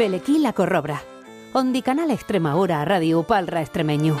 Belequí la Corrobra. Ondi Canal Extremadura Radio Palra Extremeño.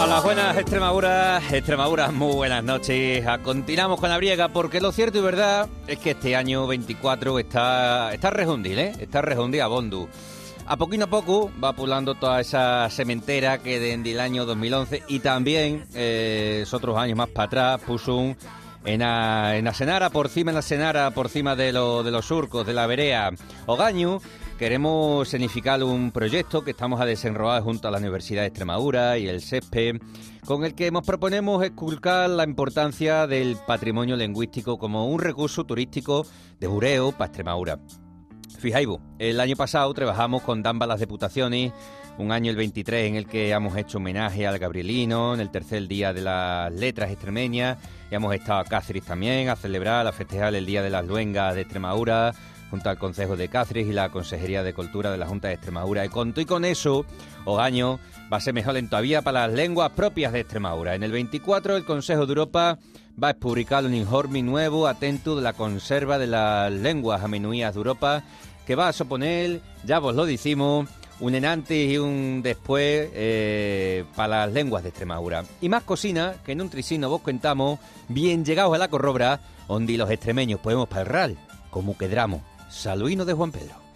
Buenas Extremadura, Extremadura, muy buenas noches. Continuamos con la briega porque lo cierto y verdad es que este año 24 está, está rejundil, ¿eh? Está rejundil a Bondu. A poquito a poco va pulando toda esa sementera que desde el año 2011 y también eh, otros años más para atrás puso un en la, en la Senara, por cima en la Senara, por cima de, lo, de los surcos, de la verea Ogaño, Queremos significar un proyecto que estamos a desenrolar junto a la Universidad de Extremadura y el SESPE, con el que nos proponemos esculcar la importancia del patrimonio lingüístico como un recurso turístico de bureo para Extremadura. Fijáis, el año pasado trabajamos con Damba las Deputaciones, un año el 23 en el que hemos hecho homenaje al Gabrielino, en el tercer día de las letras extremeñas, y hemos estado a Cáceres también a celebrar, a festejar el Día de las Luengas de Extremadura, junto al Consejo de Cáceres y la Consejería de Cultura de la Junta de Extremadura. Y con, y con eso, Ogaño va a ser mejor en todavía para las lenguas propias de Extremadura. En el 24, el Consejo de Europa va a publicar un informe nuevo atento de la conserva de las lenguas amenuías de Europa, que va a suponer, ya vos lo decimos, un enantes y un después eh, para las lenguas de Extremadura. Y más cocina que en un trisino vos contamos, bien llegados a la corrobra, donde los extremeños podemos parrar como quedramos. Saluino de Juan Pedro.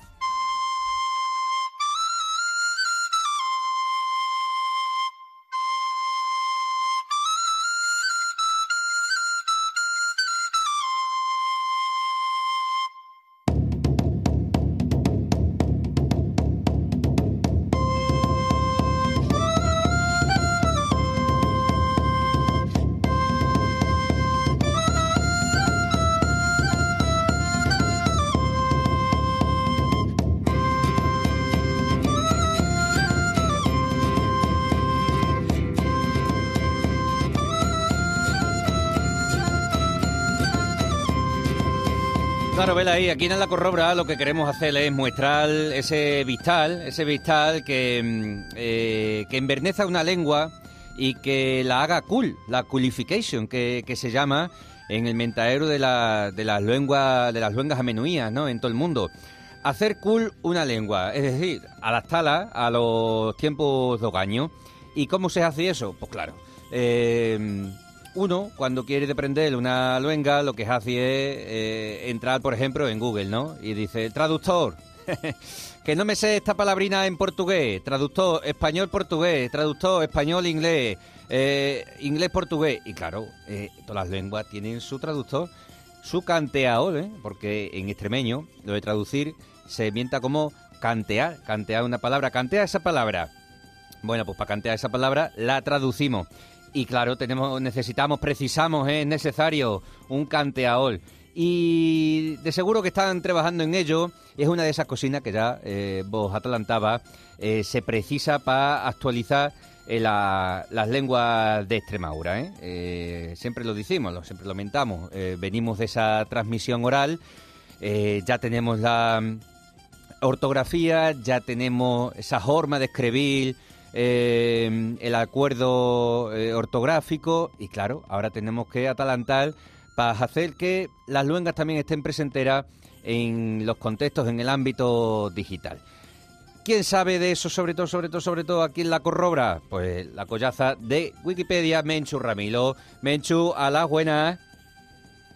Claro, vela ahí, aquí en la Corrobra lo que queremos hacer es mostrar ese vistal, ese vistal que, mm, eh, que enverneza una lengua y que la haga cool, la coolification que, que se llama en el mentaero de, la, de las lenguas de las lenguas amenuías, ¿no? En todo el mundo. Hacer cool una lengua, es decir, adaptarla a los tiempos de ogaño. ¿Y cómo se hace eso? Pues claro, eh, uno, cuando quiere aprender una luenga, lo que hace es eh, entrar, por ejemplo, en Google, ¿no? Y dice, traductor, que no me sé esta palabrina en portugués, traductor español-portugués, traductor español-inglés, eh, inglés-portugués. Y claro, eh, todas las lenguas tienen su traductor, su canteador, ¿eh? porque en extremeño lo de traducir se mienta como cantear, cantear una palabra, cantea esa palabra. Bueno, pues para cantear esa palabra la traducimos. Y claro, tenemos, necesitamos, precisamos, es necesario un canteador. Y de seguro que están trabajando en ello. Es una de esas cocinas que ya eh, vos atalantaba, eh, se precisa para actualizar eh, las lenguas de Extremadura. siempre lo decimos, siempre lo mentamos. venimos de esa transmisión oral, ya tenemos la ortografía, ya tenemos esa forma de escribir eh, el acuerdo eh, ortográfico y claro, ahora tenemos que atalantar para hacer que las luengas también estén presenteras en los contextos, en el ámbito digital. ¿Quién sabe de eso, sobre todo, sobre todo, sobre todo aquí en la corrobra? Pues la collaza de Wikipedia, Menchu Ramilo. Menchu, a las buenas.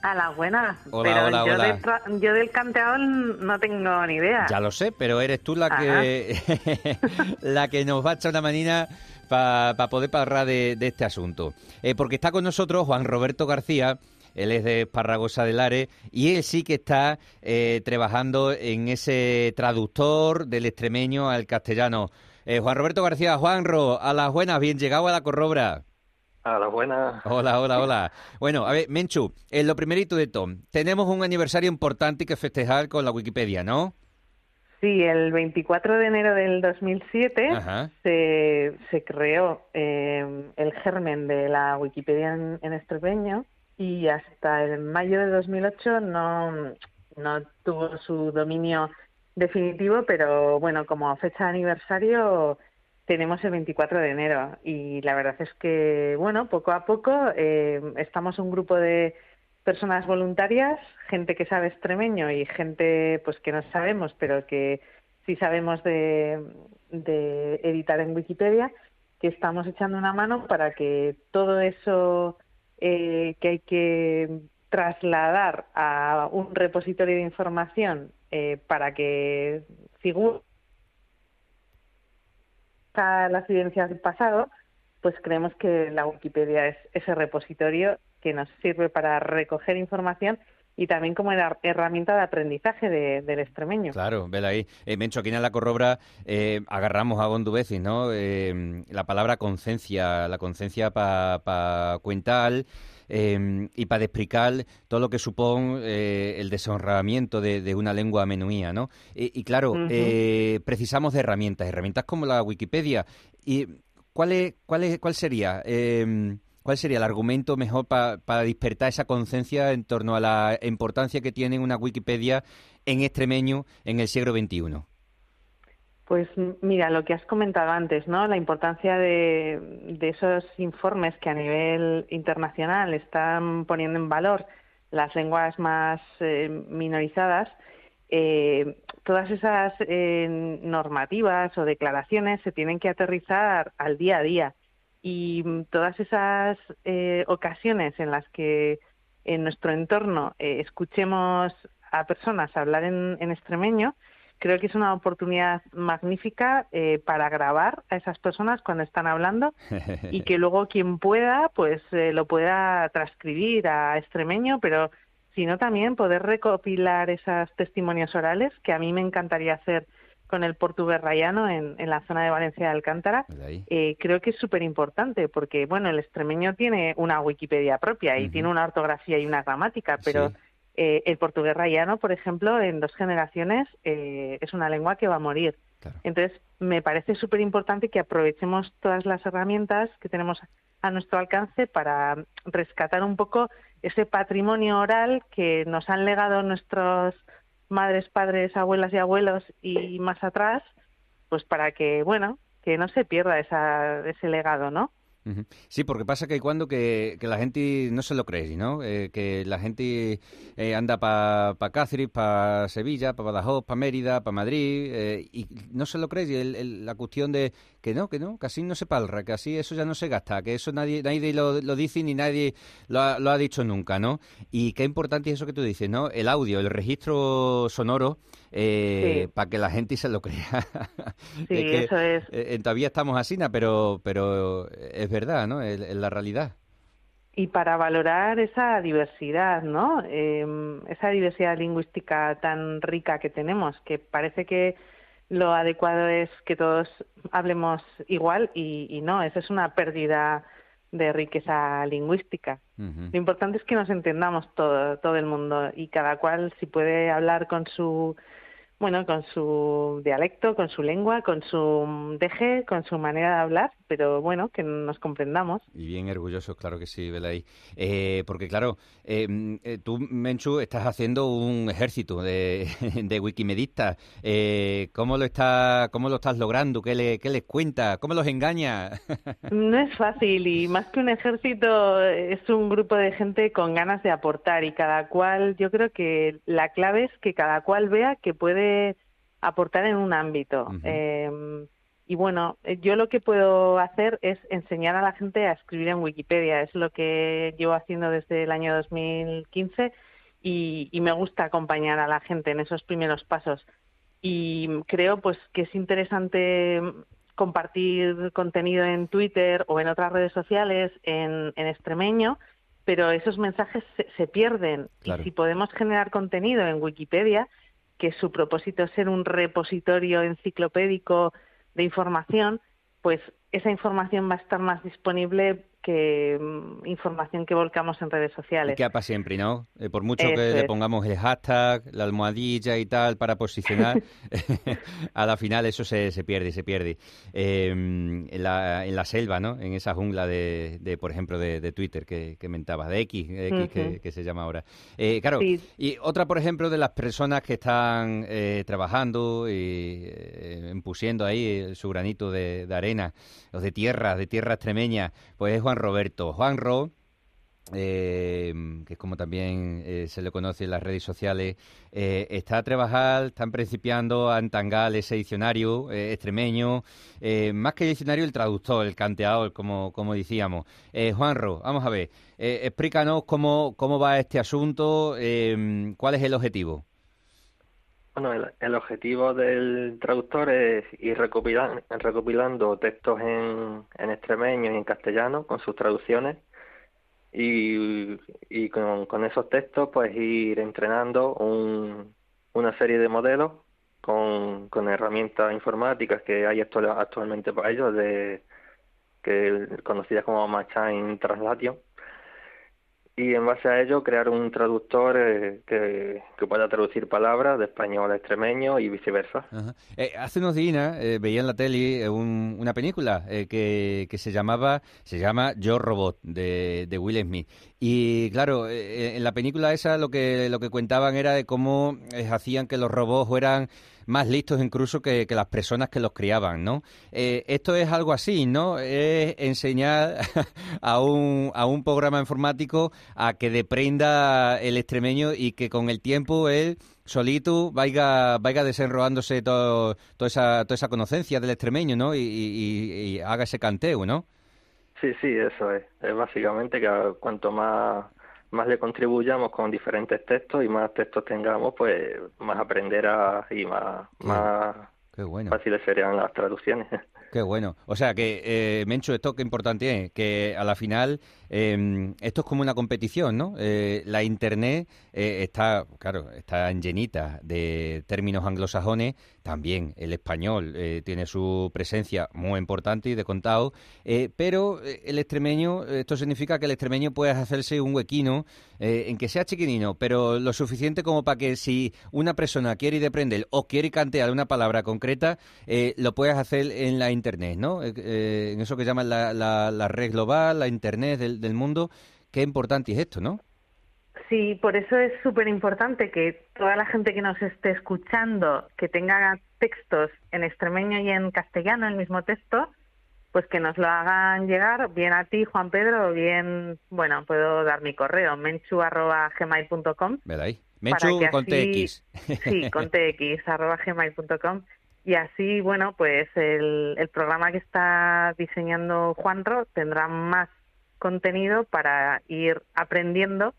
A las buenas. Hola, pero hola, yo, hola. Del yo del canteador no tengo ni idea. Ya lo sé, pero eres tú la que la que nos va a echar una manina para poder parrar de, de este asunto. Eh, porque está con nosotros Juan Roberto García, él es de Esparragosa del Are, y él sí que está eh, trabajando en ese traductor del extremeño al castellano. Eh, Juan Roberto García, Juanro, a las buenas, bien llegado a la corrobra. Hola, buenas. Hola, hola, hola. Bueno, a ver, Menchu, en lo primerito de Tom, tenemos un aniversario importante que festejar con la Wikipedia, ¿no? Sí, el 24 de enero del 2007 se, se creó eh, el germen de la Wikipedia en, en y hasta el mayo de 2008 no, no tuvo su dominio definitivo, pero bueno, como fecha de aniversario tenemos el 24 de enero y la verdad es que, bueno, poco a poco eh, estamos un grupo de personas voluntarias, gente que sabe extremeño y gente pues que no sabemos, pero que sí sabemos de, editar en Wikipedia, que estamos echando una mano para que todo eso eh, que hay que trasladar a un repositorio de información eh, para que figure las evidencias del pasado, pues creemos que la Wikipedia es ese repositorio que nos sirve para recoger información y también como herramienta de aprendizaje del extremeño. Claro, vela ahí. Eh, Mencho, aquí en la Corrobra eh, agarramos a Gondubecis, ¿no? Eh, la palabra conciencia, la conciencia para pa cuentar eh, y para explicar todo lo que supone el deshonramiento de, una lengua menuía, ¿no? Y, claro, precisamos de herramientas, herramientas como la Wikipedia. ¿Y cuál, es, cuál, es, cuál sería? ¿Cuál sería el argumento mejor para despertar esa conciencia en torno a la importancia que tiene una Wikipedia en extremeño en el siglo XXI? Pues mira, lo que has comentado antes, ¿no? La importancia de, esos informes que a nivel internacional están poniendo en valor las lenguas más eh, minorizadas. Eh, todas esas eh, normativas o declaraciones se tienen que aterrizar al día a día y mm, todas esas eh, ocasiones en las que en nuestro entorno eh, escuchemos a personas hablar en, extremeño, creo que es una oportunidad magnífica eh, para grabar a esas personas cuando están hablando y que luego quien pueda, pues lo pueda transcribir a extremeño, pero sino también poder recopilar esos testimonios orales que a mí me encantaría hacer con el portugués rayano en, la zona de Valencia de Alcántara, eh, creo que es súper importante porque, bueno, el extremeño tiene una Wikipedia propia y tiene una ortografía y una gramática, pero eh, el portugués rayano, por ejemplo, en dos generaciones eh, es una lengua que va a morir. Entonces, me parece súper importante que aprovechemos todas las herramientas que tenemos a nuestro alcance para rescatar un poco ese patrimonio oral que nos han legado nuestros madres, padres, abuelas y abuelos y más atrás, pues para que, bueno, que no se pierda esa, ese legado, ¿no? Sí, porque pasa que cuando que, la gente no se lo cree, ¿no? Eh, que la gente eh, anda para pa Cáceres, para Sevilla, para Badajoz, para Mérida, para Madrid, eh, y no se lo cree. Y la cuestión de que no, que no, que así no se palra, que así eso ya no se gasta, que eso nadie, nadie lo, dice ni nadie lo ha, lo ha, dicho nunca, ¿no? Y qué importante es eso que tú dices, ¿no? El audio, el registro sonoro, eh, para que la gente se lo crea. Sí, eso es. Eh, todavía estamos así, pero, pero es verdad, ¿no? Es, la realidad y para valorar esa diversidad, ¿no? Em, esa diversidad lingüística tan rica que tenemos, que parece que lo adecuado es que todos hablemos igual y, no, esa es una pérdida de riqueza lingüística. Lo importante es que nos entendamos todo, todo el mundo y cada cual si puede hablar con su bueno, con su dialecto, con su lengua, con su deje, con su manera de hablar, pero bueno, que nos comprendamos. Y bien orgullosos, claro que sí, Belay. Eh, porque claro, em, eh, tú, Menchu, estás haciendo un ejército de, de wikimedistas. Eh, ¿cómo, lo está, ¿Cómo lo estás logrando? ¿Qué, le, ¿Qué les cuenta? ¿Cómo los engaña? no es fácil y más que un ejército es un grupo de gente con ganas de aportar y cada cual, yo creo que la clave es que cada cual vea que puede aportar en un ámbito. Em, y bueno, eh, yo lo que puedo hacer es enseñar a la gente a escribir en Wikipedia. Es lo que llevo haciendo desde el año 2015 y, y me gusta acompañar a la gente en esos primeros pasos. Y creo pues que es interesante compartir contenido en Twitter o en otras redes sociales en, extremeño, pero esos mensajes se, pierden. Y si podemos generar contenido en Wikipedia, que su propósito es ser un repositorio enciclopédico de información, pues esa información va a estar más disponible que mm, información que volcamos en redes sociales. Que para siempre, ¿no? Eh, por mucho que le pongamos el hashtag, la almohadilla y tal para posicionar, a la final eso se, se pierde, se pierde. Em, en, la, en la selva, ¿no? En esa jungla de, de por ejemplo, de, Twitter que, que mentabas, de X, X que, se llama ahora. Eh, claro, y otra, por ejemplo, de las personas que están eh, trabajando y impusiendo ahí su granito de, de arena, o de tierra, de tierra extremeña, pues es Juan Roberto. Juan Ro, eh, que es como también eh, se le conoce en las redes sociales, eh, está a trabajar, están principiando a entangar ese diccionario extremeño, más que el diccionario, el traductor, el canteador, como, como decíamos. Juanro, vamos a ver, explícanos cómo, cómo va este asunto, cuál es el objetivo. Bueno, el, objetivo del traductor es ir recopilando, textos en, en extremeño y en castellano con sus traducciones y, y con, esos textos pues ir entrenando un, una serie de modelos con, con herramientas informáticas que hay actualmente para ellos de que conocidas como Machine Translation y en base a ello crear un traductor eh, que, pueda traducir palabras de español a extremeño y viceversa. Eh, hace unos días eh, veía en la tele una película que, que, se llamaba se llama Yo Robot de, de Will Smith y claro en la película esa lo que lo que contaban era de cómo hacían que los robots fueran más listos incluso que, las personas que los criaban, ¿no? Eh, esto es algo así, ¿no? Es enseñar a un, a un programa informático a que deprenda el extremeño y que con el tiempo él solito vaya, vaya desenrolándose todo, toda esa, toda esa conocencia del extremeño, ¿no? Y, y haga ese canteo, ¿no? Sí, sí, eso es. Es básicamente que cuanto más más le contribuyamos con diferentes textos y más textos tengamos, pues más aprenderá y más, más fáciles serían las traducciones. Qué bueno. O sea que, eh, Mencho, esto qué importante es, que a la final eh, esto es como una competición, ¿no? Eh, la Internet eh, está, claro, está llenita de términos anglosajones, también el español eh, tiene su presencia muy importante y de contado, pero el extremeño, esto significa que el extremeño puede hacerse un huequino en que sea chiquinino, pero lo suficiente como para que si una persona quiere aprender o quiere cantear una palabra concreta, lo puedes hacer en la Internet, ¿no? en eso que llaman la, la, red global, la Internet del, del mundo. Qué importante es esto, ¿no? Sí, por eso es súper importante que toda la gente que nos esté escuchando, que tenga textos en extremeño y en castellano, el mismo texto, pues que nos lo hagan llegar bien a ti, Juan Pedro, o bien, bueno, puedo dar mi correo, menchu.gmail.com. ¿Verdad? Menchu con TX. Sí, con TX, arroba gmail.com. Y así, bueno, pues el, el programa que está diseñando Juanro tendrá más contenido para ir aprendiendo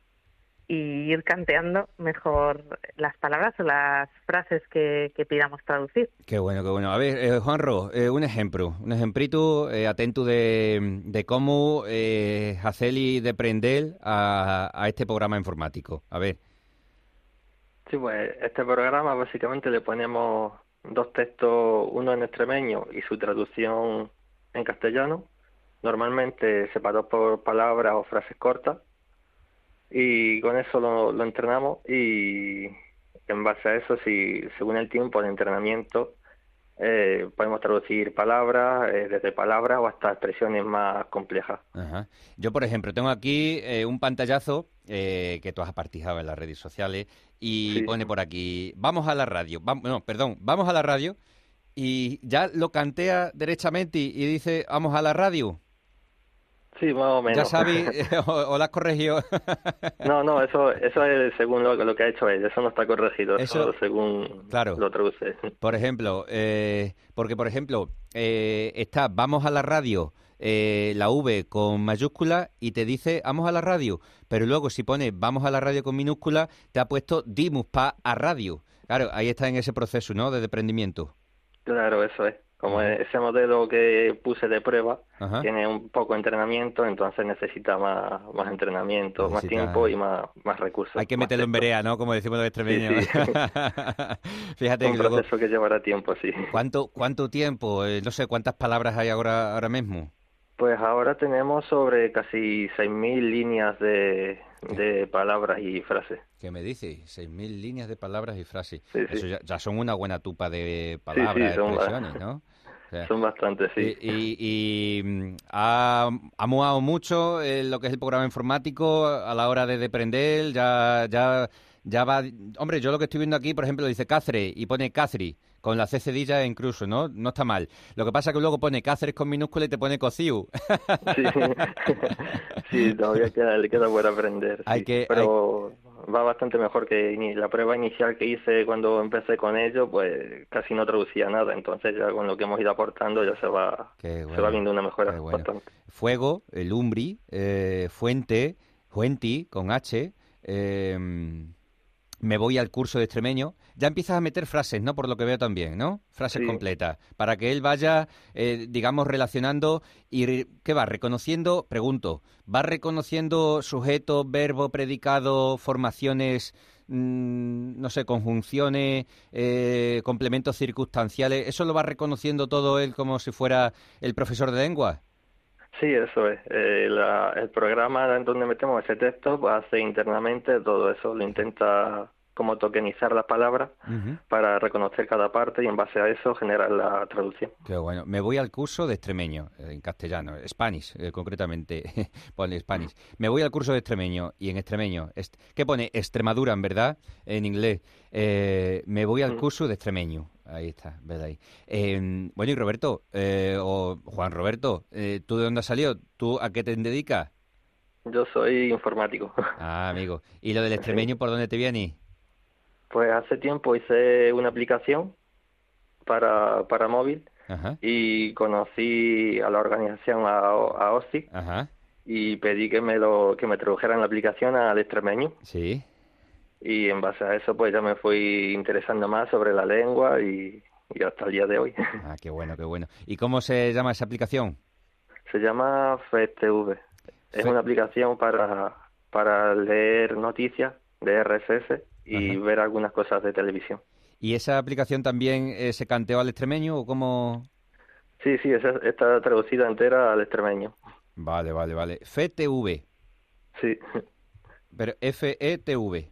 y ir canteando mejor las palabras o las frases que, pidamos traducir. Qué bueno, qué bueno. A ver, eh, Juanro, eh, un ejemplo, un ejemplito eh, atento de, de cómo eh, hacer y deprender a, a este programa informático. A ver. Sí, pues este programa básicamente le ponemos dos textos, uno en extremeño y su traducción en castellano, normalmente separados por palabras o frases cortas y con eso lo, lo entrenamos y en base a eso, si según el tiempo de entrenamiento, eh, podemos traducir palabras, eh, desde palabras o hasta expresiones más complejas. Yo, por ejemplo, tengo aquí eh, un pantallazo que tú has partijado en las redes sociales y pone por aquí, vamos a la radio, no, perdón, vamos a la radio y ya lo cantea derechamente y dice, vamos a la radio. Sí, más o menos. Ya sabes, o, la has corregido. no, no, eso, eso es según lo, que ha hecho él, eso no está corregido, eso, según claro. lo traduce. Por ejemplo, eh, porque por ejemplo, eh, está vamos a la radio, eh, la V con mayúscula y te dice vamos a la radio, pero luego si pones vamos a la radio con minúscula, te ha puesto dimus pa a radio. Claro, ahí está en ese proceso, ¿no? De deprendimiento. Claro, eso es. Como ese modelo que puse de prueba tiene un poco de entrenamiento, entonces necesita más, más entrenamiento, más tiempo y más, más recursos. Hay que meterlo en berea, ¿no? Como decimos los extremeños. Fíjate un proceso que llevará tiempo, sí. ¿Cuánto, cuánto tiempo? Eh, no sé, ¿cuántas palabras hay ahora, ahora mismo? Pues ahora tenemos sobre casi 6.000 líneas de, de palabras y frases. ¿Qué me dices? 6.000 líneas de palabras y frases. Sí, Eso sí. ya, ya son una buena tupa de sí, palabras, son- expresiones, ¿no? O sea, Son bastantes, sí. Y, y- y, mm, ha, ha moado mucho eh, lo que es el programa informático a la hora de deprender, ya, ya, ya va... Hombre, yo lo que estoy viendo aquí, por ejemplo, dice Cáceres y pone Cáceres, con la C cedilla incluso, ¿no? No está mal. Lo que pasa es que luego pone Cáceres con minúscula y te pone Cociu. Sí, sí todavía queda, le queda por aprender. Hay que- Pero va bastante mejor que la prueba inicial que hice cuando empecé con ello, pues casi no traducía nada. Entonces ya con lo que hemos ido aportando ya se va, se va viendo una mejora bueno. bastante. Fuego, el umbri, eh, fuente, fuenti, con H, eh, me voy al curso de extremeño. Ya empiezas a meter frases, ¿no? Por lo que veo también, ¿no? Frases Sí. completas, para que él vaya, eh, digamos, relacionando y, ¿qué va? Reconociendo, pregunto, ¿va reconociendo sujeto, verbo, predicado, formaciones, mm, no sé, conjunciones, eh, complementos circunstanciales? ¿Eso lo va reconociendo todo él como si fuera el profesor de lengua? Sí, eso es. Eh, la- el programa en donde metemos ese texto pues, hace internamente todo eso, lo intenta como tokenizar las palabras para reconocer cada parte y en base a eso generar la traducción. Qué bueno. Me voy al curso de extremeño, eh, en castellano, Spanish, eh, concretamente, pone Spanish. Me voy al curso de extremeño y en extremeño, est- ¿qué pone? Extremadura, en verdad, en inglés. Eh, me voy al Mm. curso de extremeño. Ahí está, ¿ves ahí? Eh, bueno, y Roberto, eh, o Juan Roberto, eh, ¿tú de dónde has salido? ¿Tú a qué te dedicas? Yo soy informático. Ah, amigo. ¿Y lo del extremeño por dónde te viene? Pues hace tiempo hice una aplicación para, para móvil Ajá, y conocí a la organización, a, a OSI, ajá, y pedí que me lo que me tradujeran la aplicación al extremeño sí. Y en base a eso pues ya me fui interesando más sobre la lengua y, y hasta el día de hoy. Ah, qué bueno, qué bueno. ¿Y cómo se llama esa aplicación? Se llama FETV. Es Fe- una aplicación para, para leer noticias de RSS y Ajá. ver algunas cosas de televisión. ¿Y esa aplicación también eh, se canteó al extremeño o cómo...? Sí, sí, esa está traducida entera al extremeño. Vale, vale, vale. FTV, Sí. pero F-E-T-V.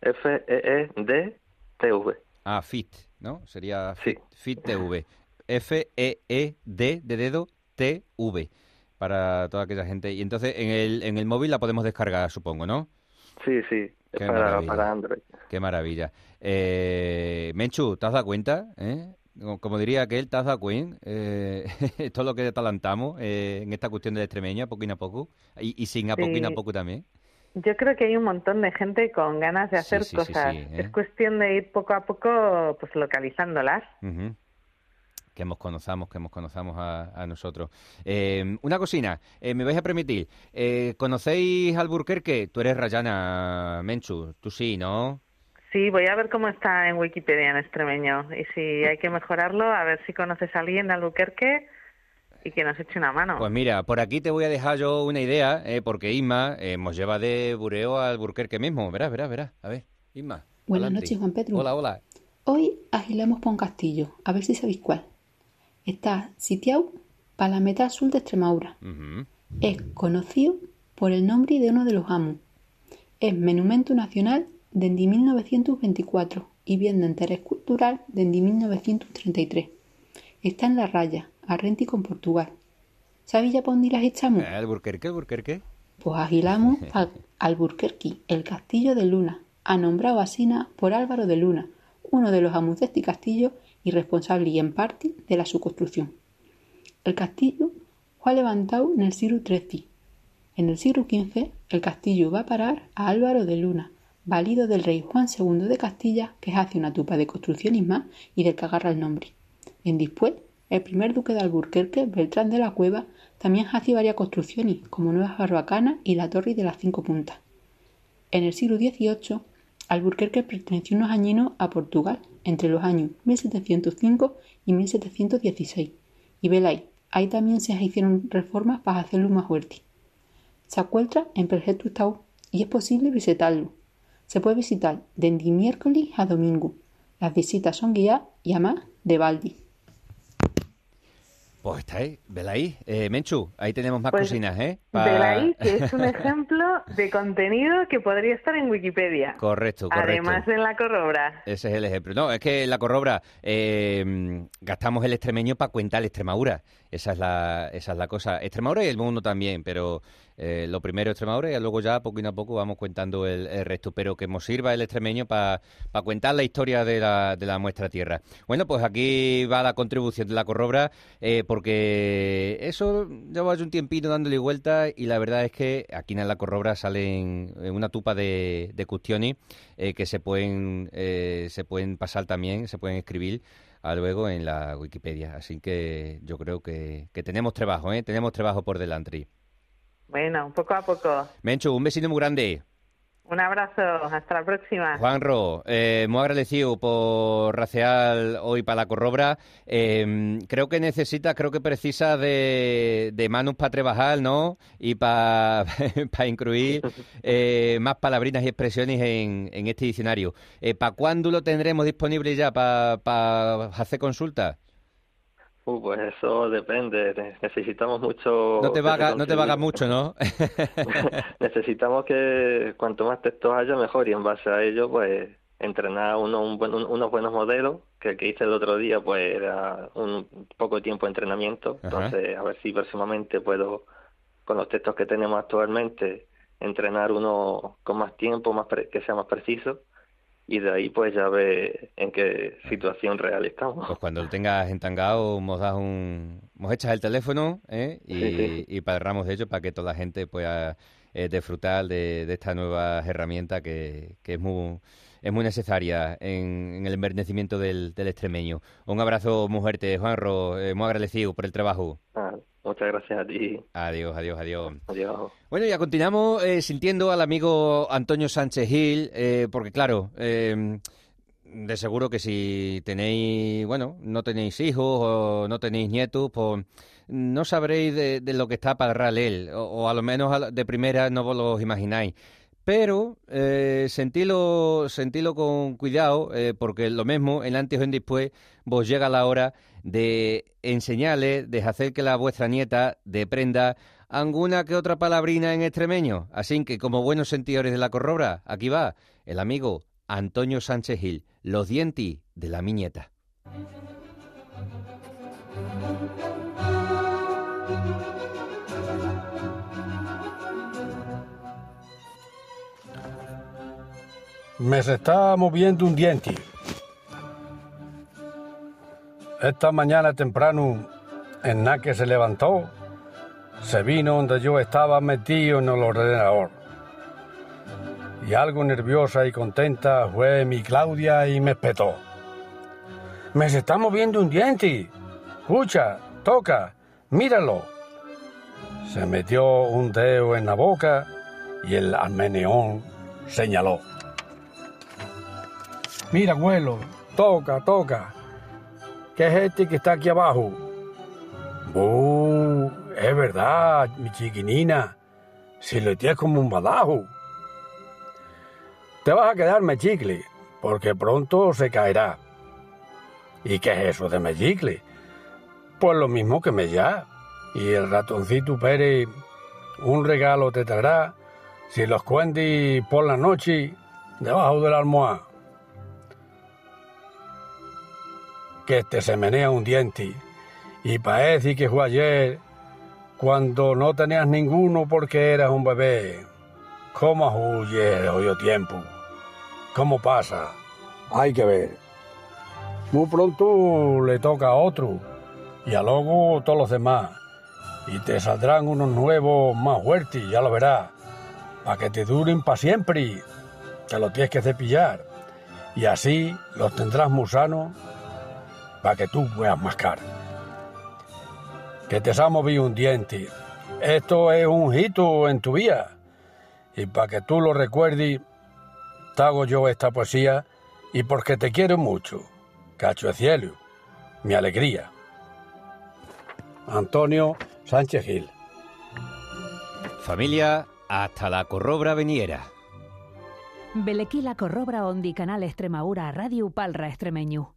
F-E-E-D-T-V. Ah, FIT, ¿no? Sería Sí. FIT, FIT TV. F-E-E-D de dedo T-V para toda aquella gente. Y entonces en el, en el móvil la podemos descargar, supongo, ¿no? Sí, sí, es Qué para, maravilla. para Android. Qué maravilla. Eh, Menchu, ¿te has dado cuenta? eh? Como- diría aquel, ¿te has dado cuenta? Eh, todo lo que atalantamos eh, en esta cuestión de la extremeña, poquito a poco. Y, y sin a poquito a Sí. poco también. Yo creo que hay un montón de gente con ganas de hacer sí, sí, cosas. sí, ¿eh? Es cuestión de ir poco a poco pues localizándolas. Que nos conozcamos, que nos conozcamos a, a nosotros. Eh, una cocina, eh, me vais a permitir. Eh, ¿Conocéis Alburquerque? Tú eres Rayana Menchu, tú sí, ¿no? Sí, voy a ver cómo está en Wikipedia en extremeño y si hay que mejorarlo, a ver si conoces a alguien de Albuquerque y que nos eche una mano. Pues mira, por aquí te voy a dejar yo una idea, eh, porque Isma eh, nos lleva de Bureo a Alburquerque mismo. Verás, verás, verás. A ver, Isma. Buenas adelante. noches, Juan Pedro. Hola, hola. Hoy agilamos por un castillo, a ver si sabéis cuál. Está sitiado para la mitad sur de Extremadura. Es conocido por el nombre de uno de los amos. Es Monumento Nacional desde 1924 y bien de interés cultural desde 1933. Está en la raya, arrenti con Portugal. ¿Sabéis ya por dónde las echamos? Alburquerque, Alburquerque. Pues agilamos al Alburquerque, el castillo de Luna, ha nombrado así por Álvaro de Luna, uno de los amos de este castillo y responsable y en parte de la su construcción. El castillo fue levantado en el siglo XIII. En el siglo XV el castillo va a parar a Álvaro de Luna, valido del rey Juan II de Castilla, que hace una tupa de construcciones más y del que agarra el nombre. En después, el primer duque de Alburquerque, Beltrán de la Cueva, también hace varias construcciones, como Nuevas Barbacanas y la Torre de las Cinco Puntas. En el siglo XVIII, Alburquerque perteneció unos añinos a Portugal, entre los años 1705 y 1716. Y veláis, ahí también se hicieron reformas para hacerlo más fuerte. Se encuentra en perfecto estado y es posible visitarlo. Se puede visitar desde miércoles a domingo. Las visitas son guiadas y además de baldi. Pues está ahí, Belaí. Eh, Menchu, ahí tenemos más Pues, cocinas, ¿eh? Belaí, que es un ejemplo de contenido que podría estar en Wikipedia. Correcto, correcto. Además de en la corrobra. Ese es el ejemplo. No, es que en la corrobra eh, gastamos el extremeño para cuentar Extremadura. Esa es la, esa es la cosa. Extremadura y el mundo también, pero eh, lo primero Extremadura y luego ya poco a poco vamos cuentando el, resto. Pero que nos sirva el extremeño para contar la historia de la, de la muestra tierra. Bueno, pues aquí va la contribución de la corrobra, eh, porque eso lleva un tiempito dándole vuelta y la verdad es que aquí en la corrobra salen eh, una tupa de, de cuestiones eh, que se pueden, se pueden pasar también, se pueden escribir a luego en la Wikipedia. Así que yo creo que, que tenemos trabajo, ¿eh? Tenemos trabajo por delante. Bueno, poco a poco. Mencho, un besito muy grande. Un abrazo, hasta la próxima. Juanro, eh, muy agradecido por racear hoy para la corrobra. Eh, creo que necesita, creo que precisa de, de manos para trabajar, ¿no? Y para incluir eh, más palabrinas y expresiones en, en este diccionario. Eh, ¿Para cuándo lo tendremos disponible ya para hacer consultas? Uh, pues eso depende. Ne- Necesitamos mucho. No te que se vaga, no te vaga consiga. mucho, ¿no? Necesitamos que cuanto más textos haya, mejor. Y en base a ello, pues entrenar uno, un buen- un- unos buenos modelos. Que el que hice el otro día, pues era un poco tiempo de entrenamiento. Ajá. Entonces, a ver si próximamente puedo, con los textos que tenemos actualmente, entrenar uno con más tiempo, más pre- que sea más preciso. Y de ahí, pues ya ver en qué situación real estamos. Pues cuando lo tengas entangado, nos das un, nos echas el teléfono ¿eh? y, Sí, sí. y paramos de ello para que toda la gente pueda eh, disfrutar de, de esta nueva herramienta que, que es muy es muy necesaria en, en el envernecimiento del, del extremeño. Un abrazo muy fuerte, Juanro, eh, muy agradecido por el trabajo. Ah, muchas gracias a ti. Adiós, adiós, adiós. Adiós. Bueno, ya continuamos eh, sintiendo al amigo Antonio Sánchez Gil, eh, porque claro, eh, de seguro que si tenéis, bueno, no tenéis hijos o no tenéis nietos, pues no sabréis de, de lo que está para él, o, o a lo menos de primera no vos lo imagináis. Pero eh, sentilo, sentilo con cuidado, porque lo mismo, en antes o en después, vos llega la hora de enseñarle, de hacer que la vuestra nieta deprenda alguna que otra palabrina en extremeño. Así que, como buenos sentidores de la corrobra, aquí va el amigo Antonio Sánchez Gil, los dientes de la miñeta. Me se está moviendo un diente. Esta mañana temprano, en la que se levantó, se vino donde yo estaba metido en el ordenador. Y algo nerviosa y contenta fue mi Claudia y me espetó. Me se está moviendo un diente. Escucha, toca, míralo. Se metió un dedo en la boca y el almeneón señaló. Mira, abuelo, toca, toca. ¿Qué es este que está aquí abajo? ¡Uh! Es verdad, mi chiquinina. Si le tienes como un badajo. Te vas a quedar mechicle, porque pronto se caerá. ¿Y qué es eso de mechicle? Pues lo mismo que mellá. Y el ratoncito Pérez un regalo te traerá si los cuendes por la noche debajo de la almohada. Que te se menea un diente y parece que fue ayer cuando no tenías ninguno porque eras un bebé. ¿Cómo huye el hoyo tiempo? ¿Cómo pasa? Hay que ver. Muy pronto le toca a otro y a luego todos los demás. Y te saldrán unos nuevos más fuertes, ya lo verás. Para que te duren para siempre. Te lo tienes que cepillar. Y así los tendrás muy sanos para que tú puedas mascar. Que te se ha movido un diente. Esto es un hito en tu vida. Y para que tú lo recuerdes, te hago yo esta poesía y porque te quiero mucho. Cacho de cielo, mi alegría. Antonio Sánchez Gil. Familia, hasta la corrobra veniera. Belequí la corrobra ondi canal Extremaura Radio Palra Extremeñu.